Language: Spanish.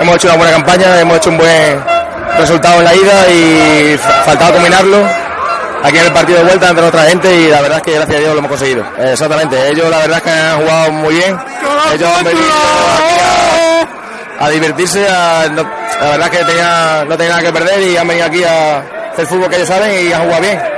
Hemos hecho una buena campaña, hemos hecho un buen resultado en la ida y faltaba combinarlo aquí en el partido de vuelta entre otra gente y la verdad es que gracias a Dios lo hemos conseguido. Exactamente, ellos la verdad es que han jugado muy bien. Ellos han venido a, divertirse, a, la verdad es que tenía, no tenían nada que perder y han venido aquí a hacer fútbol que ellos saben y han jugado bien.